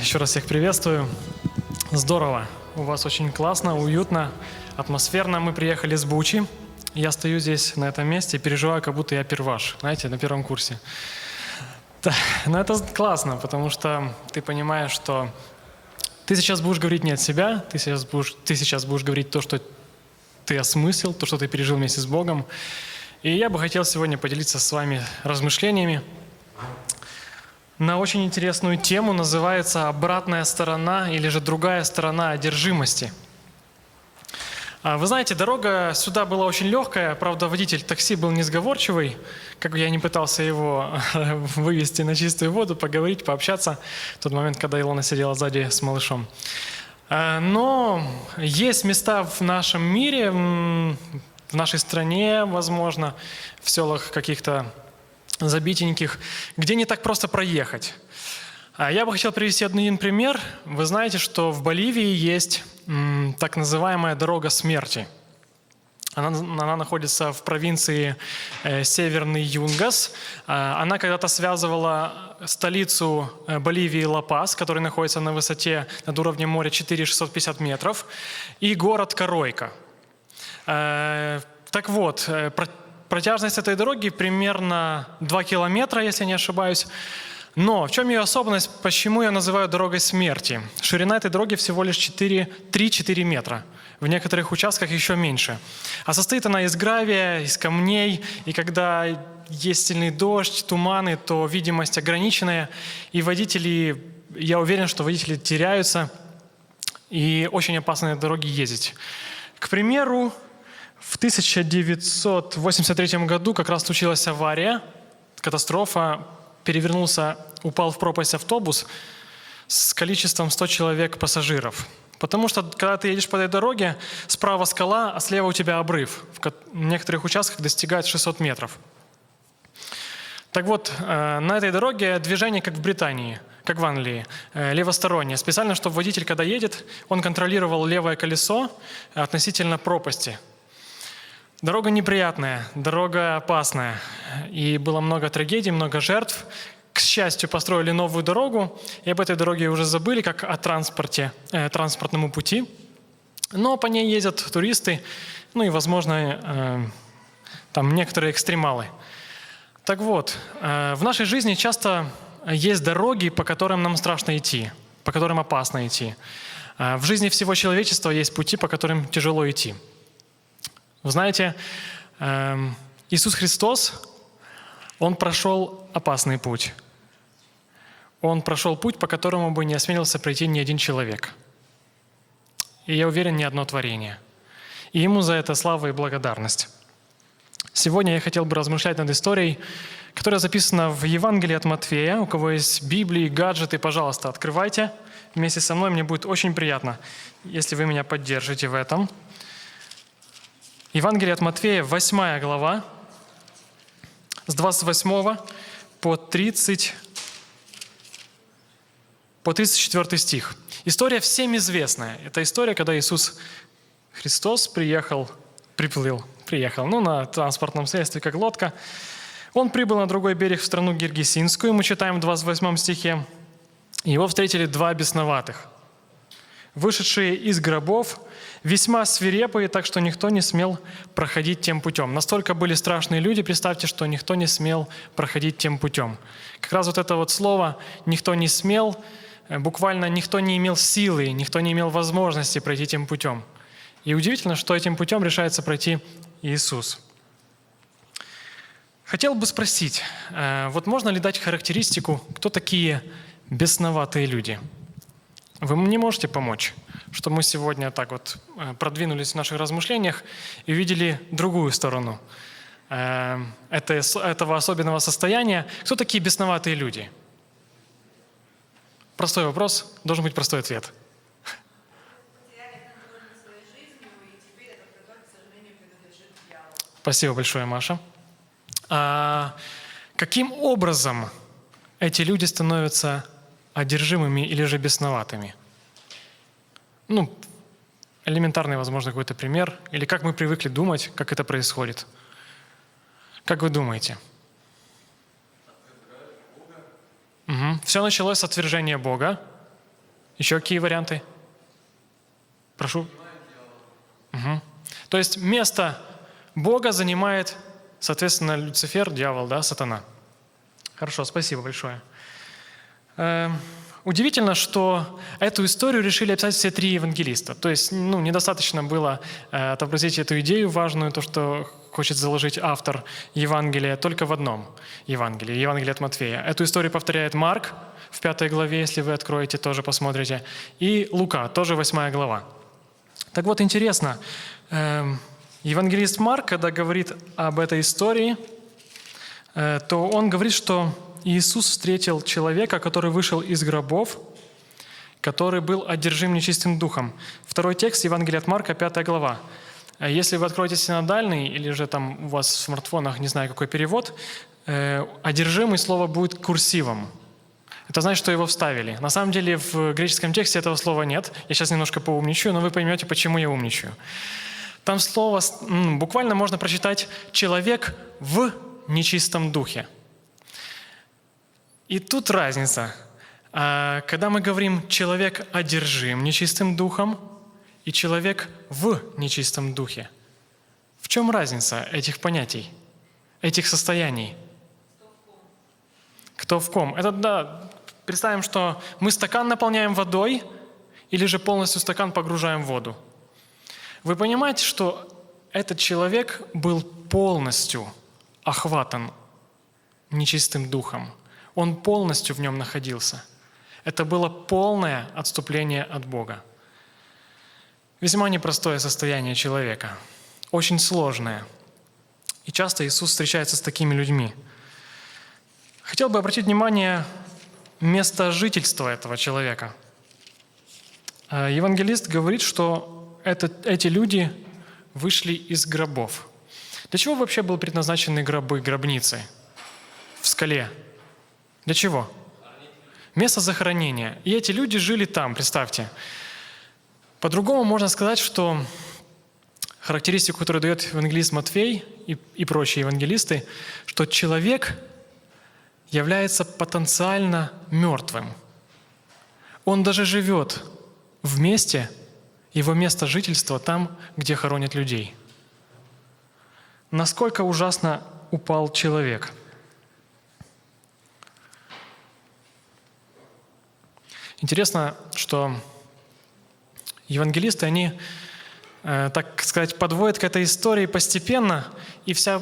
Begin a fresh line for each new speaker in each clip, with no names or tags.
Еще раз всех приветствую. Здорово. У вас очень классно, уютно, атмосферно. Мы приехали с Бучи. Я стою здесь, на этом месте, и переживаю, как будто я перваш, знаете, на первом курсе. Да, но это классно, потому что ты понимаешь, что ты сейчас будешь говорить не от себя, ты сейчас будешь, ты сейчас будешь говорить то, что ты осмыслил, то, что ты пережил вместе с Богом. И я бы хотел сегодня поделиться с вами размышлениями на очень интересную тему, называется «Обратная сторона» или же «Другая сторона одержимости». А, Вы знаете, дорога сюда была очень легкая, правда, водитель такси был несговорчивый, как бы я не пытался его вывести на чистую воду, поговорить, пообщаться, в тот момент, когда Илона сидела сзади с малышом. А, Но есть места в нашем мире, в нашей стране, возможно, в селах каких-то забитеньких, где не так просто проехать. А Я бы хотел привести один пример. Вы знаете, что в Боливии есть так называемая дорога смерти. Она, она находится в провинции э, Северный Юнгас. А, Она когда-то связывала столицу э, Боливии Ла-Пас, который находится на высоте над уровнем моря 4650 метров, и город Коройка. Э, Так вот, протяжность этой дороги примерно 2 километра, если не ошибаюсь. Но в чем ее особенность, почему я называю дорогой смерти? Ширина этой дороги всего лишь 4 3-4 метра. В некоторых участках еще меньше. А состоит она из гравия, из камней. И когда есть сильный дождь, туманы, то видимость ограниченная. И водители, я уверен, что водители теряются. И очень опасно на дороге ездить. К примеру, в 1983 году как раз случилась авария, катастрофа, перевернулся, упал в пропасть автобус с количеством 100 человек пассажиров. Потому что, когда ты едешь по этой дороге, справа скала, а слева у тебя обрыв. В ко- в некоторых участках достигает 600 метров. Так вот, э, на этой дороге движение, как в Британии, как в Англии, э, левостороннее. Специально, чтобы водитель, когда едет, он контролировал левое колесо относительно пропасти. Дорога неприятная, дорога опасная. И было много трагедий, много жертв. К счастью, построили новую дорогу, и об этой дороге уже забыли, как о транспорте, э, транспортному пути. Но по ней ездят туристы, ну и, возможно, э, там некоторые экстремалы. Так вот, э, в нашей жизни часто есть дороги, по которым нам страшно идти, по которым опасно идти. Э, В жизни всего человечества есть пути, по которым тяжело идти. Вы знаете, эм, Иисус Христос, Он прошел опасный путь. Он прошел путь, по которому бы не осмелился пройти ни один человек. И я уверен, ни одно творение. И Ему за это слава и благодарность. Сегодня я хотел бы размышлять над историей, которая записана в Евангелии от Матфея. У кого есть Библии, гаджеты, пожалуйста, открывайте вместе со мной. Мне будет очень приятно, если вы меня поддержите в этом. Евангелие от Матфея, 8 глава, с 28 по 30, по 34 стих. История всем известная. Это история, когда Иисус Христос приехал, приплыл, приехал, ну, на транспортном средстве, как лодка. Он прибыл на другой берег в страну Гиргисинскую, мы читаем в 28 стихе. Его встретили два бесноватых, вышедшие из гробов, весьма свирепые, так что никто не смел проходить тем путем. Настолько были страшные люди, представьте, что никто не смел проходить тем путем. Как раз вот это вот слово «никто не смел», э, буквально никто не имел силы, никто не имел возможности пройти тем путем. И удивительно, что этим путем решается пройти Иисус. Хотел бы спросить, э, вот можно ли дать характеристику, кто такие бесноватые люди? Вы мне можете помочь, что мы сегодня так вот э, продвинулись в наших размышлениях и увидели другую сторону э, этого особенного состояния. Кто такие бесноватые люди? Простой вопрос, должен быть простой ответ. Спасибо большое, Маша. А каким образом эти люди становятся одержимыми или же бесноватыми? Ну, элементарный, возможно, какой-то пример. Или как мы привыкли думать, как это происходит. Как вы думаете? Все началось с отвержения Бога. Еще какие варианты? Прошу. Мгм. То есть место Бога занимает, соответственно, Люцифер, дьявол, да, сатана. Хорошо, спасибо большое. Эм, Удивительно, что эту историю решили описать все три евангелиста. То есть ну, недостаточно было э, отобразить эту идею важную, то, что хочет заложить автор Евангелия, только в одном Евангелии, Евангелие от Матфея. Эту историю повторяет Марк в пятой главе, если вы откроете, тоже посмотрите, и Лука, тоже восьмая глава. Так вот, интересно, эм, евангелист Марк, когда говорит об этой истории, э, то он говорит, что Иисус встретил человека, который вышел из гробов, который был одержим нечистым духом. Второй текст Евангелия от Марка, 5 глава. Э, Если вы откроете синодальный, или же там у вас в смартфонах, не знаю какой перевод, э, одержимый слово будет курсивом. Это значит, что его вставили. На самом деле в греческом тексте этого слова нет. Я сейчас немножко поумничаю, но вы поймете, почему я умничаю. Там слово буквально можно прочитать «человек в нечистом духе». И тут разница. А, Когда мы говорим «человек одержим нечистым духом» и «человек в нечистом духе», в чем разница этих понятий, этих состояний? Кто в ком? Это да, представим, что мы стакан наполняем водой или же полностью стакан погружаем в воду. Вы понимаете, что этот человек был полностью охватан нечистым духом. Он полностью в нем находился. Это было полное отступление от Бога. Весьма непростое состояние человека, очень сложное. И часто Иисус встречается с такими людьми. Хотел бы обратить внимание место жительства этого человека. Э, Евангелист говорит, что это, эти люди вышли из гробов. Для чего вообще были предназначены гробы, гробницы в скале? Для чего? Место захоронения. И эти люди жили там, представьте. По-другому можно сказать, что характеристику, которую дает евангелист Матфей и, и прочие евангелисты, что человек является потенциально мертвым. Он даже живет в месте, его место жительства там, где хоронят людей. Насколько ужасно упал человек – Интересно, что евангелисты, они, э, так сказать, подводят к этой истории постепенно, и вся,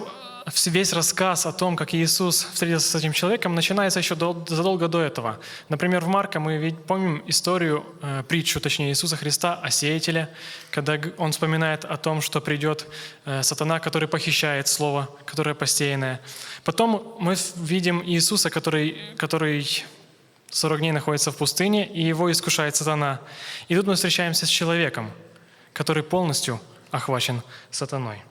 весь рассказ о том, как Иисус встретился с этим человеком, начинается еще до, задолго до этого. Например, в Марка мы ведь помним историю, э, притчу, точнее, Иисуса Христа о сеятеле, когда он вспоминает о том, что придет э, сатана, который похищает слово, которое посеянное. Потом мы видим Иисуса, который, который 40 дней находится в пустыне, и его искушает сатана. И тут мы встречаемся с человеком, который полностью охвачен сатаной.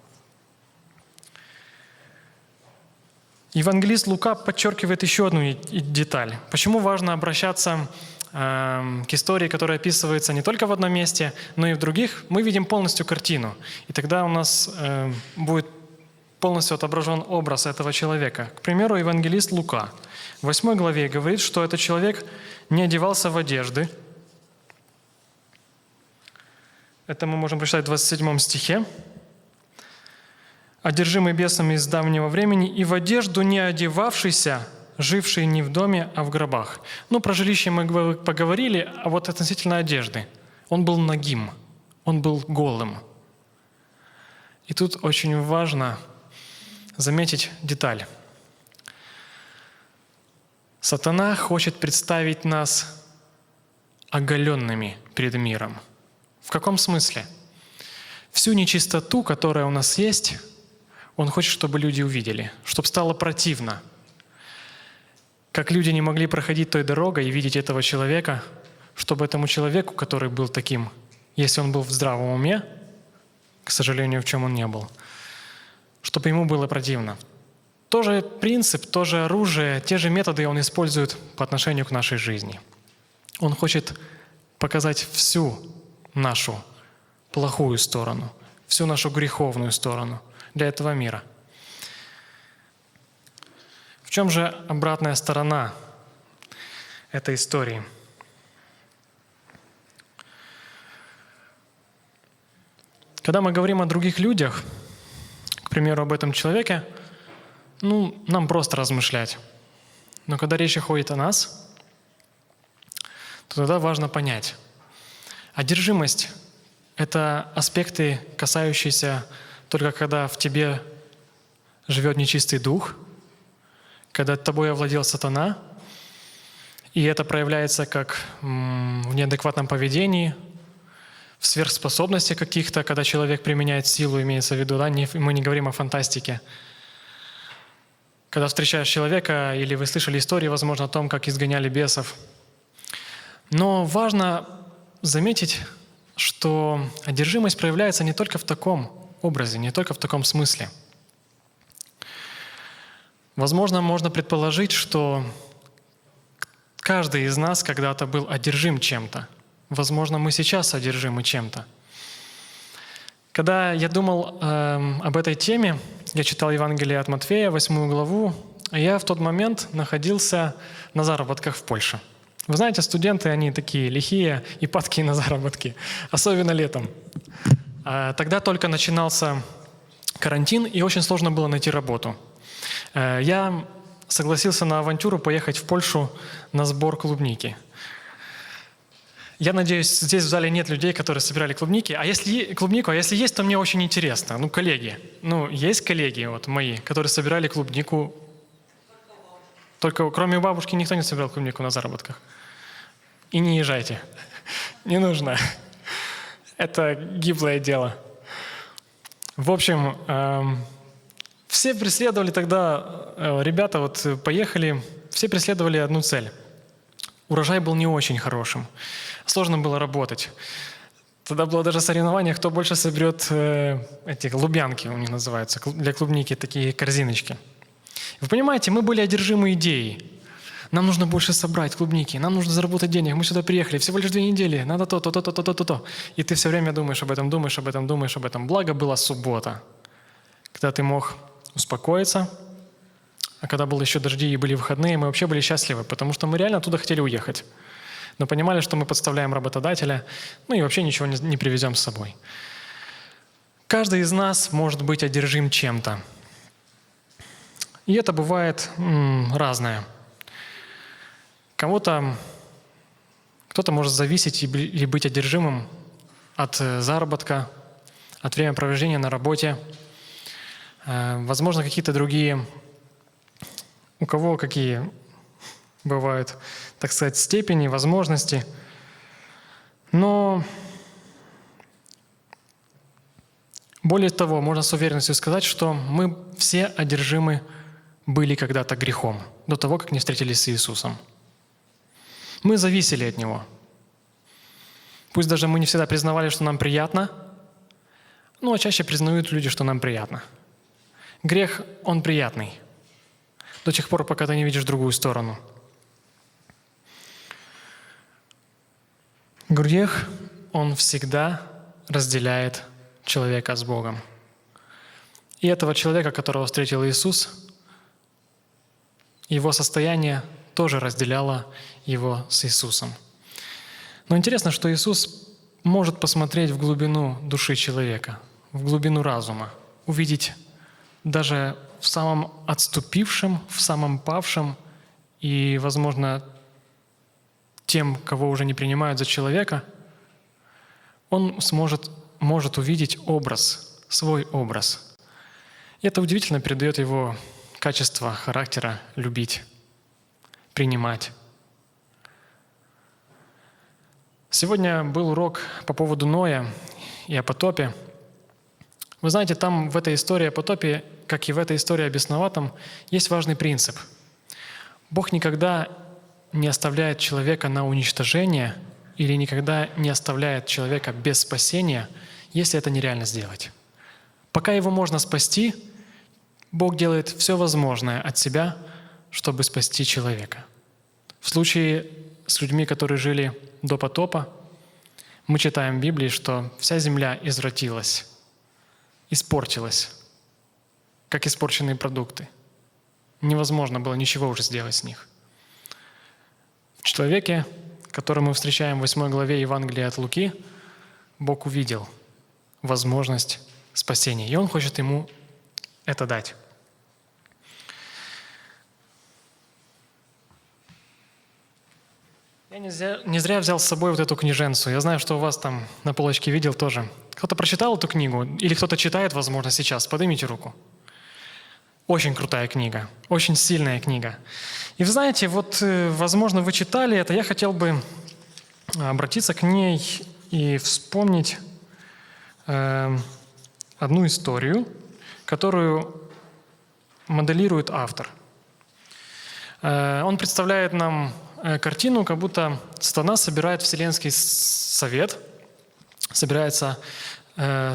Евангелист Лука подчеркивает еще одну деталь. Почему важно обращаться эм, к истории, которая описывается не только в одном месте, но и в других? Мы видим полностью картину. И тогда у нас эм, будет полностью отображен образ этого человека. К примеру, евангелист Лука в 8 главе говорит, что этот человек не одевался в одежды. Это мы можем прочитать в 27 стихе. «Одержимый бесом из давнего времени и в одежду не одевавшийся, живший не в доме, а в гробах». Ну, про жилище мы поговорили, а вот относительно одежды. Он был нагим, он был голым. И тут очень важно заметить деталь. Сатана хочет представить нас оголенными перед миром. В каком смысле? Всю нечистоту, которая у нас есть, он хочет, чтобы люди увидели, чтобы стало противно. Как люди не могли проходить той дорогой и видеть этого человека, чтобы этому человеку, который был таким, если он был в здравом уме, к сожалению, в чем он не был, чтобы ему было противно. Тоже принцип, тоже оружие, те же методы он использует по отношению к нашей жизни. Он хочет показать всю нашу плохую сторону, всю нашу греховную сторону для этого мира. В чем же обратная сторона этой истории? Когда мы говорим о других людях – примеру, об этом человеке, ну, нам просто размышлять. Но когда речь ходит о нас, то тогда важно понять. Одержимость – это аспекты, касающиеся только когда в тебе живет нечистый дух, когда тобой овладел сатана, и это проявляется как в неадекватном поведении, в сверхспособности каких-то, когда человек применяет силу, имеется в виду, да, не, мы не говорим о фантастике. Когда встречаешь человека, или вы слышали истории, возможно, о том, как изгоняли бесов. Но важно заметить, что одержимость проявляется не только в таком образе, не только в таком смысле. Возможно, можно предположить, что каждый из нас когда-то был одержим чем-то. Возможно, мы сейчас одержимы чем-то. Когда я думал э, об этой теме, я читал Евангелие от Матфея, восьмую главу, и я в тот момент находился на заработках в Польше. Вы знаете, студенты, они такие лихие и падкие на заработки, особенно летом. А тогда только начинался карантин, и очень сложно было найти работу. Э, я согласился на авантюру поехать в Польшу на сбор клубники. Я надеюсь, здесь в зале нет людей, которые собирали клубники. А если клубнику, а если есть, то мне очень интересно. Ну, коллеги. Ну, есть коллеги вот мои, которые собирали клубнику. Только кроме бабушки никто не собирал клубнику на заработках. И не езжайте. Не нужно. Это гиблое дело. В общем, эм, все преследовали тогда, э, ребята вот поехали, все преследовали одну цель. Урожай был не очень хорошим. Сложно было работать. Тогда было даже соревнование, кто больше соберет э, эти лубянки, у них называются, для клубники, такие корзиночки. Вы понимаете, мы были одержимы идеей. Нам нужно больше собрать клубники, нам нужно заработать денег, мы сюда приехали, всего лишь две недели, надо то, то, то, то, то, то, то, то. И ты все время думаешь об этом, думаешь об этом, думаешь об этом. Благо была суббота, когда ты мог успокоиться, а когда были еще дожди и были выходные, мы вообще были счастливы, потому что мы реально оттуда хотели уехать. Но понимали, что мы подставляем работодателя, ну и вообще ничего не, привезем с собой. Каждый из нас может быть одержим чем-то. И это бывает м, разное – Кому-то, кто-то может зависеть или быть одержимым от э, заработка, от времяпровождения на работе, э, возможно, какие-то другие, у кого какие бывают, так сказать, степени, возможности. Но более того, можно с уверенностью сказать, что мы все одержимы были когда-то грехом, до того, как не встретились с Иисусом. Мы зависели от Него. Пусть даже мы не всегда признавали, что нам приятно, но чаще признают люди, что нам приятно. Грех, он приятный. До тех пор, пока ты не видишь другую сторону. Грех, он всегда разделяет человека с Богом. И этого человека, которого встретил Иисус, его состояние тоже разделяло его с Иисусом. Но интересно, что Иисус может посмотреть в глубину души человека, в глубину разума, увидеть даже в самом отступившем, в самом павшем и, возможно, тем, кого уже не принимают за человека, он сможет, может увидеть образ, свой образ. И это удивительно передает его качество характера любить принимать. Сегодня был урок по поводу Ноя и о потопе. Вы знаете, там в этой истории о потопе, как и в этой истории о бесноватом, есть важный принцип. Бог никогда не оставляет человека на уничтожение или никогда не оставляет человека без спасения, если это нереально сделать. Пока его можно спасти, Бог делает все возможное от себя – чтобы спасти человека. В случае с людьми, которые жили до потопа, мы читаем в Библии, что вся земля извратилась, испортилась, как испорченные продукты. Невозможно было ничего уже сделать с них. Человеке, которого мы встречаем в 8 главе Евангелия от Луки, Бог увидел, возможность спасения. И Он хочет ему это дать. Я не зря, не зря взял с собой вот эту книженцу. Я знаю, что у вас там на полочке видел тоже. Кто-то прочитал эту книгу? Или кто-то читает, возможно, сейчас? Поднимите руку. Очень крутая книга, очень сильная книга. И вы знаете, вот, э, возможно, вы читали это, я хотел бы обратиться к ней и вспомнить э, одну историю, которую моделирует автор. Э, он представляет нам э, картину, как будто сатана собирает Вселенский совет, собирается э,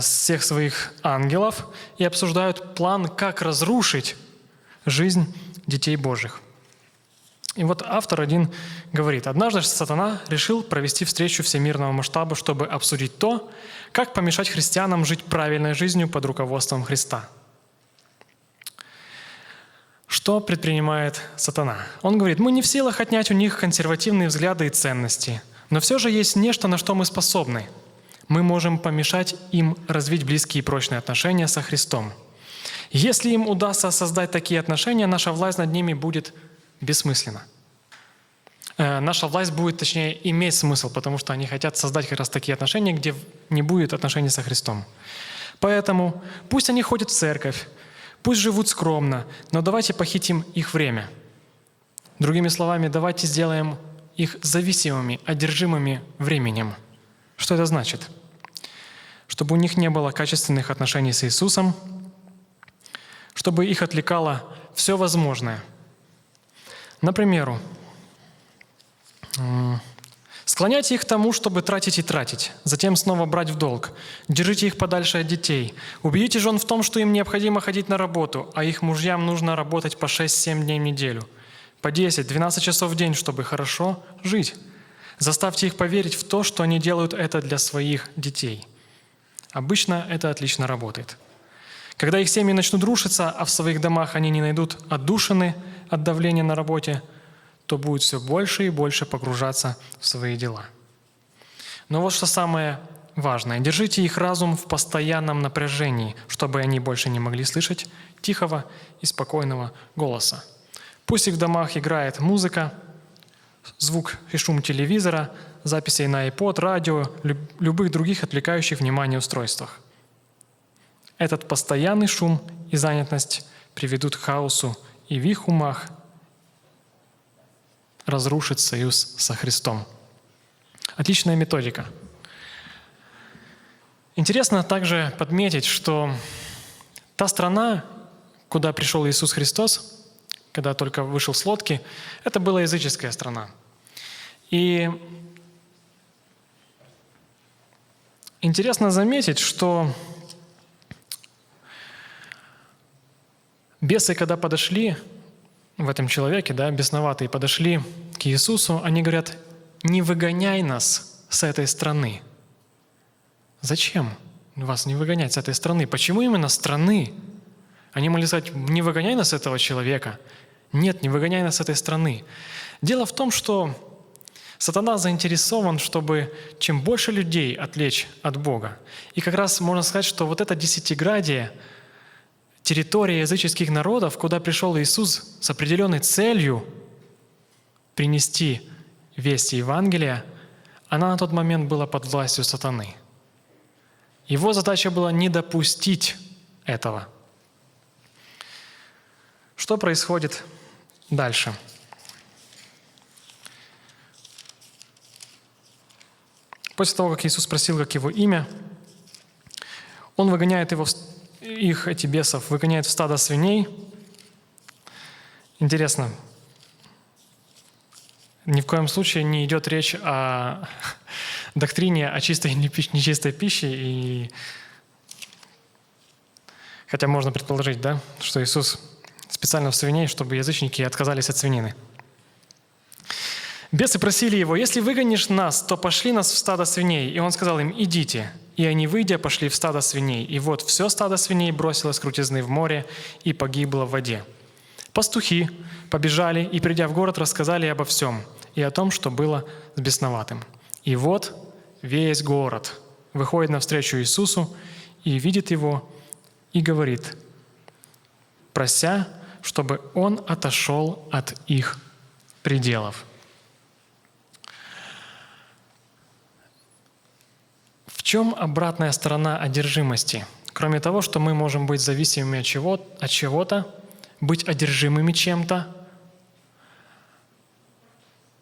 всех своих ангелов и обсуждают план, как разрушить жизнь детей Божьих. И вот автор один говорит, однажды сатана решил провести встречу всемирного масштаба, чтобы обсудить то, как помешать христианам жить правильной жизнью под руководством Христа. Что предпринимает сатана? Он говорит, мы не в силах отнять у них консервативные взгляды и ценности, но все же есть нечто, на что мы способны. Мы можем помешать им развить близкие и прочные отношения со Христом. Если им удастся создать такие отношения, наша власть над ними будет бессмысленно. Э, наша власть будет, точнее, иметь смысл, потому что они хотят создать как раз такие отношения, где не будет отношений со Христом. Поэтому пусть они ходят в церковь, пусть живут скромно, но давайте похитим их время. Другими словами, давайте сделаем их зависимыми, одержимыми временем. Что это значит? Чтобы у них не было качественных отношений с Иисусом, чтобы их отвлекало все возможное – Например, Склоняйте их к тому, чтобы тратить и тратить, затем снова брать в долг. Держите их подальше от детей. Убедите жен в том, что им необходимо ходить на работу, а их мужьям нужно работать по 6-7 дней в неделю. По 10-12 часов в день, чтобы хорошо жить. Заставьте их поверить в то, что они делают это для своих детей. Обычно это отлично работает. Когда их семьи начнут рушиться, а в своих домах они не найдут отдушины от давления на работе, то будет все больше и больше погружаться в свои дела. Но вот что самое важное. Держите их разум в постоянном напряжении, чтобы они больше не могли слышать тихого и спокойного голоса. Пусть их в домах играет музыка, звук и шум телевизора, записей на iPod, радио, любых других отвлекающих внимание устройствах – этот постоянный шум и занятость приведут к хаосу, и в их умах разрушит союз со Христом. Отличная методика. Интересно также подметить, что та страна, куда пришел Иисус Христос, когда только вышел с лодки, это была языческая страна. И интересно заметить, что Бесы, когда подошли в этом человеке, да, бесноватые, подошли к Иисусу, они говорят, не выгоняй нас с этой страны. Зачем вас не выгонять с этой страны? Почему именно страны? Они могли сказать, не выгоняй нас с этого человека. Нет, не выгоняй нас с этой страны. Дело в том, что сатана заинтересован, чтобы чем больше людей отвлечь от Бога. И как раз можно сказать, что вот это десятиградие – территория языческих народов, куда пришел Иисус с определенной целью принести вести Евангелия, она на тот момент была под властью сатаны. Его задача была не допустить этого. Что происходит дальше? После того, как Иисус спросил, как его имя, он выгоняет его их, эти бесов, выгоняет в стадо свиней. Интересно, ни в коем случае не идет речь о доктрине о чистой и нечистой пище. И... Хотя можно предположить, да, что Иисус специально в свиней, чтобы язычники отказались от свинины. Бесы просили его, если выгонишь нас, то пошли нас в стадо свиней. И он сказал им, идите. И они, выйдя, пошли в стадо свиней. И вот все стадо свиней бросилось крутизны в море и погибло в воде. Пастухи побежали и, придя в город, рассказали обо всем и о том, что было с бесноватым. И вот весь город выходит навстречу Иисусу и видит его и говорит, прося, чтобы он отошел от их пределов. В чем обратная сторона одержимости? Кроме того, что мы можем быть зависимыми от, чего, от чего-то, быть одержимыми чем-то,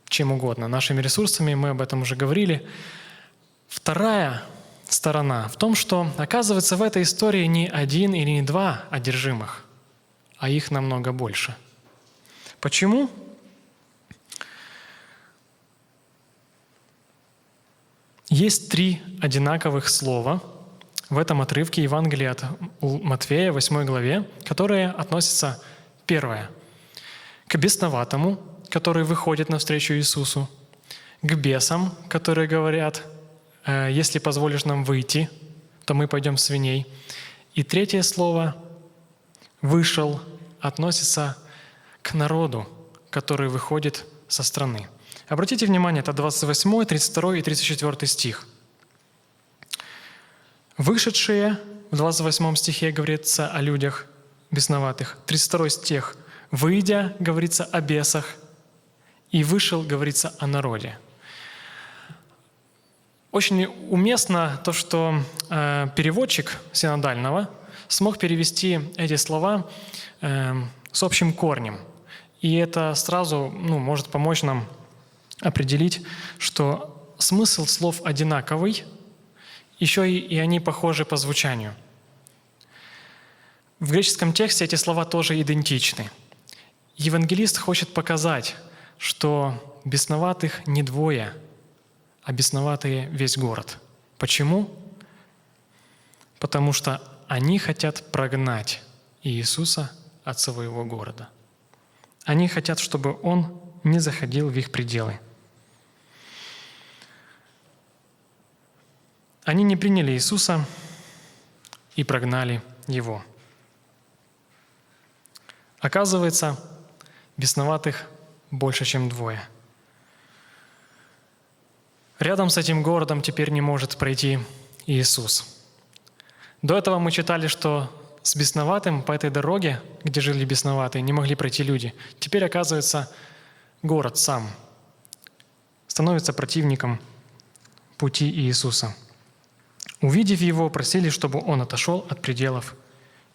чем угодно, нашими ресурсами, мы об этом уже говорили. Вторая сторона в том, что, оказывается, в этой истории не один или не два одержимых, а их намного больше. Почему? Есть три одинаковых слова в этом отрывке Евангелия от Матфея, 8 главе, которые относятся, первое, к бесноватому, который выходит навстречу Иисусу, к бесам, которые говорят, «Э, если позволишь нам выйти, то мы пойдем свиней. И третье слово «вышел» относится к народу, который выходит со страны. Обратите внимание, это 28, 32 и 34 стих. Вышедшие, в 28 стихе говорится о людях бесноватых. 32 стих. Выйдя, говорится о бесах. И вышел, говорится о народе. Очень уместно то, что э, переводчик синодального смог перевести эти слова э, с общим корнем. И это сразу ну, может помочь нам определить, что смысл слов одинаковый, еще и, и они похожи по звучанию. В греческом тексте эти слова тоже идентичны. Евангелист хочет показать, что бесноватых не двое, а бесноватые весь город. Почему? Потому что они хотят прогнать Иисуса от своего города. Они хотят, чтобы Он не заходил в их пределы – Они не приняли Иисуса и прогнали Его. Оказывается, бесноватых больше, чем двое. Рядом с этим городом теперь не может пройти Иисус. До этого мы читали, что с бесноватым по этой дороге, где жили бесноватые, не могли пройти люди. Теперь, оказывается, город сам становится противником пути Иисуса – Увидев его, просили, чтобы он отошел от пределов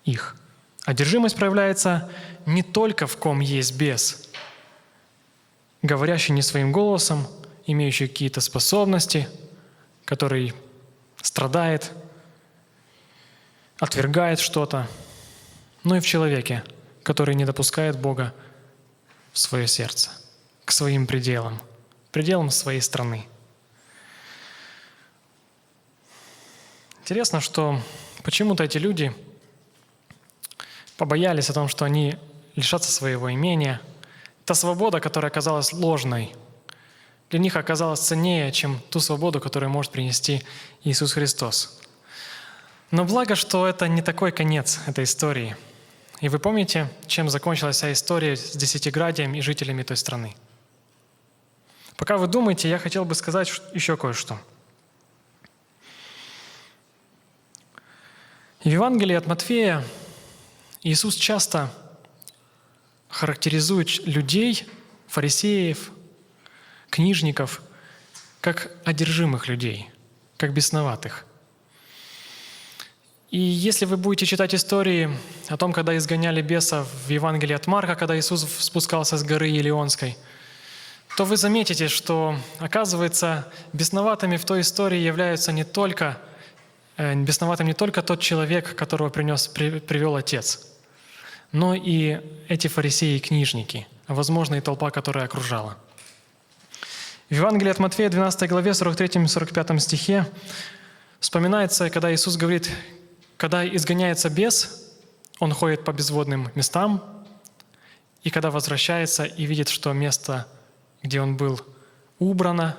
их. Одержимость проявляется не только в ком есть бес, говорящий не своим голосом, имеющий какие-то способности, который страдает, отвергает что-то, но и в человеке, который не допускает Бога в свое сердце, к своим пределам, пределам своей страны – Интересно, что почему-то эти люди побоялись о том, что они лишатся своего имения. Та свобода, которая оказалась ложной, для них оказалась ценнее, чем ту свободу, которую может принести Иисус Христос. Но благо, что это не такой конец этой истории. И вы помните, чем закончилась вся история с Десятиградием и жителями той страны? Пока вы думаете, я хотел бы сказать еще кое-что – В Евангелии от Матфея Иисус часто характеризует людей, фарисеев, книжников, как одержимых людей, как бесноватых. И если вы будете читать истории о том, когда изгоняли бесов в Евангелии от Марка, когда Иисус спускался с горы Елеонской, то вы заметите, что, оказывается, бесноватыми в той истории являются не только – Э, бесноватым не только тот человек, которого принес, при, привел Отец, но и эти фарисеи и книжники, а возможно и толпа, которая окружала. В Евангелии от Матфея, 12 главе, 43-45 стихе вспоминается, когда Иисус говорит, когда изгоняется бес, он ходит по безводным местам, и когда возвращается и видит, что место, где он был, убрано,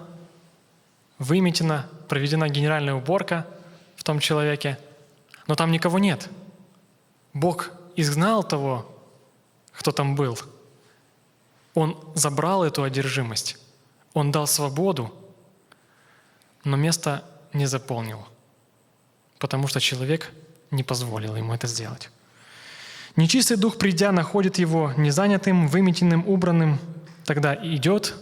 выметено, проведена генеральная уборка – том человеке, но там никого нет. Бог изгнал того, кто там был. Он забрал эту одержимость. Он дал свободу, но место не заполнил. потому что человек не позволил ему это сделать. Нечистый дух, придя, находит его незанятым, выметенным, убранным, тогда идет,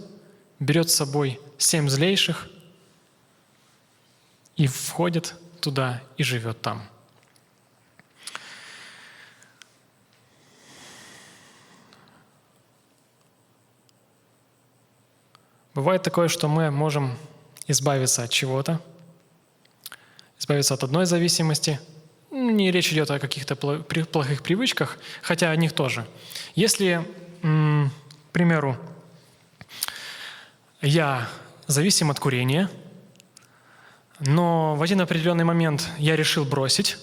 берет с собой семь злейших и входит туда и живет там. Бывает такое, что мы можем избавиться от чего-то, избавиться от одной зависимости. Не речь идет о каких-то плохих привычках, хотя о них тоже. Если, к примеру, я зависим от курения, но в один определенный момент я решил бросить,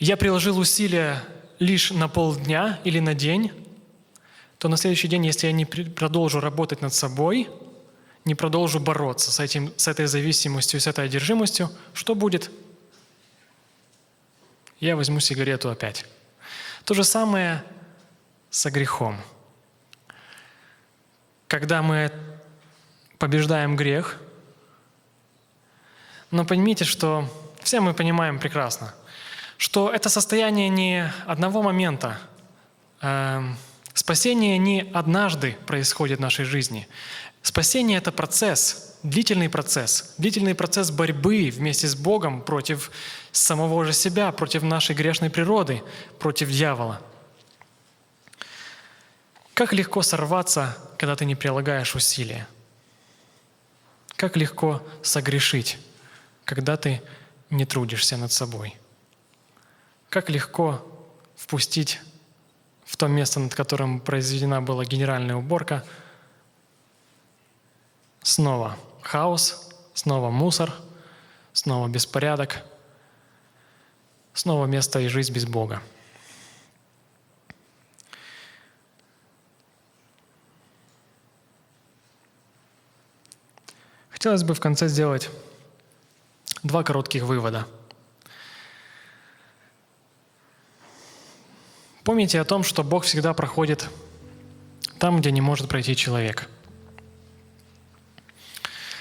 я приложил усилия лишь на полдня или на день, то на следующий день, если я не продолжу работать над собой, не продолжу бороться с, этим, с этой зависимостью, с этой одержимостью, что будет? Я возьму сигарету опять. То же самое со грехом. Когда мы побеждаем грех, но поймите, что все мы понимаем прекрасно, что это состояние не одного момента, эм, Спасение не однажды происходит в нашей жизни. Спасение — это процесс, длительный процесс, длительный процесс борьбы вместе с Богом против самого же себя, против нашей грешной природы, против дьявола. Как легко сорваться, когда ты не прилагаешь усилия? Как легко согрешить, когда ты не трудишься над собой? Как легко впустить в то место, над которым произведена была генеральная уборка, снова хаос, снова мусор, снова беспорядок, снова место и жизнь без Бога. Хотелось бы в конце сделать два коротких вывода – Помните о том, что Бог всегда проходит там, где не может пройти человек.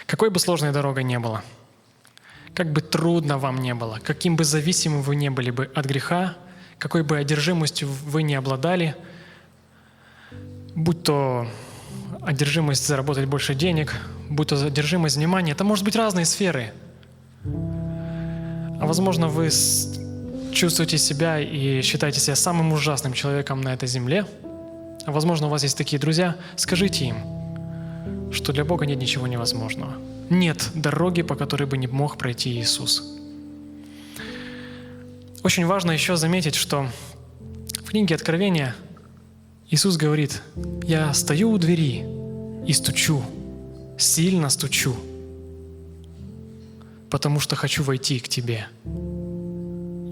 Какой бы сложной дорогой не было, как бы трудно вам не было, каким бы зависимым вы не были бы от греха, какой бы одержимостью вы не обладали, будь то одержимость заработать больше денег, будь то одержимость внимания, это может быть разные сферы. А возможно, вы чувствуете себя и считаете себя самым ужасным человеком на этой земле, возможно, у вас есть такие друзья, скажите им, что для Бога нет ничего невозможного. Нет дороги, по которой бы не мог пройти Иисус. Очень важно еще заметить, что в книге Откровения Иисус говорит, «Я стою у двери и стучу, сильно стучу, потому что хочу войти к тебе»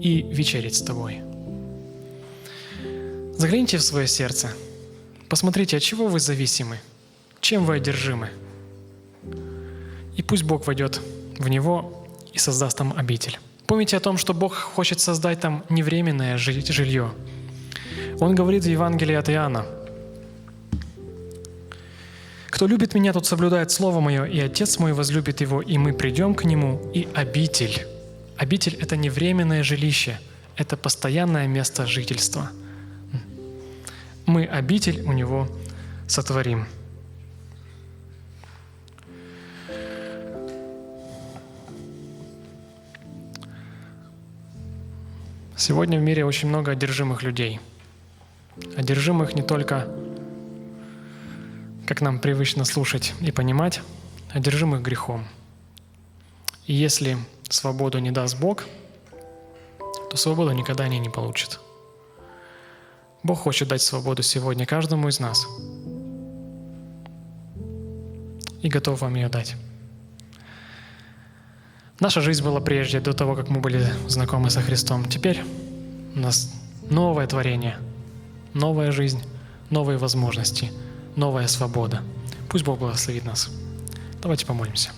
и вечерить с тобой. Загляните в свое сердце. Посмотрите, от чего вы зависимы, чем вы одержимы. И пусть Бог войдет в него и создаст там обитель. Помните о том, что Бог хочет создать там не временное жилье. Он говорит в Евангелии от Иоанна, «Кто любит меня, тот соблюдает Слово Мое, и Отец мой возлюбит его, и мы придем к нему, и обитель Обитель — это не временное жилище, это постоянное место жительства. Мы обитель у него сотворим. Сегодня в мире очень много одержимых людей. Одержимых не только, как нам привычно слушать и понимать, одержимых грехом. И если свободу не даст Бог, то свободу никогда они не получат. Бог хочет дать свободу сегодня каждому из нас и готов вам ее дать. Наша жизнь была прежде, до того, как мы были знакомы со Христом. Теперь у нас новое творение, новая жизнь, новые возможности, новая свобода. Пусть Бог благословит нас. Давайте помолимся.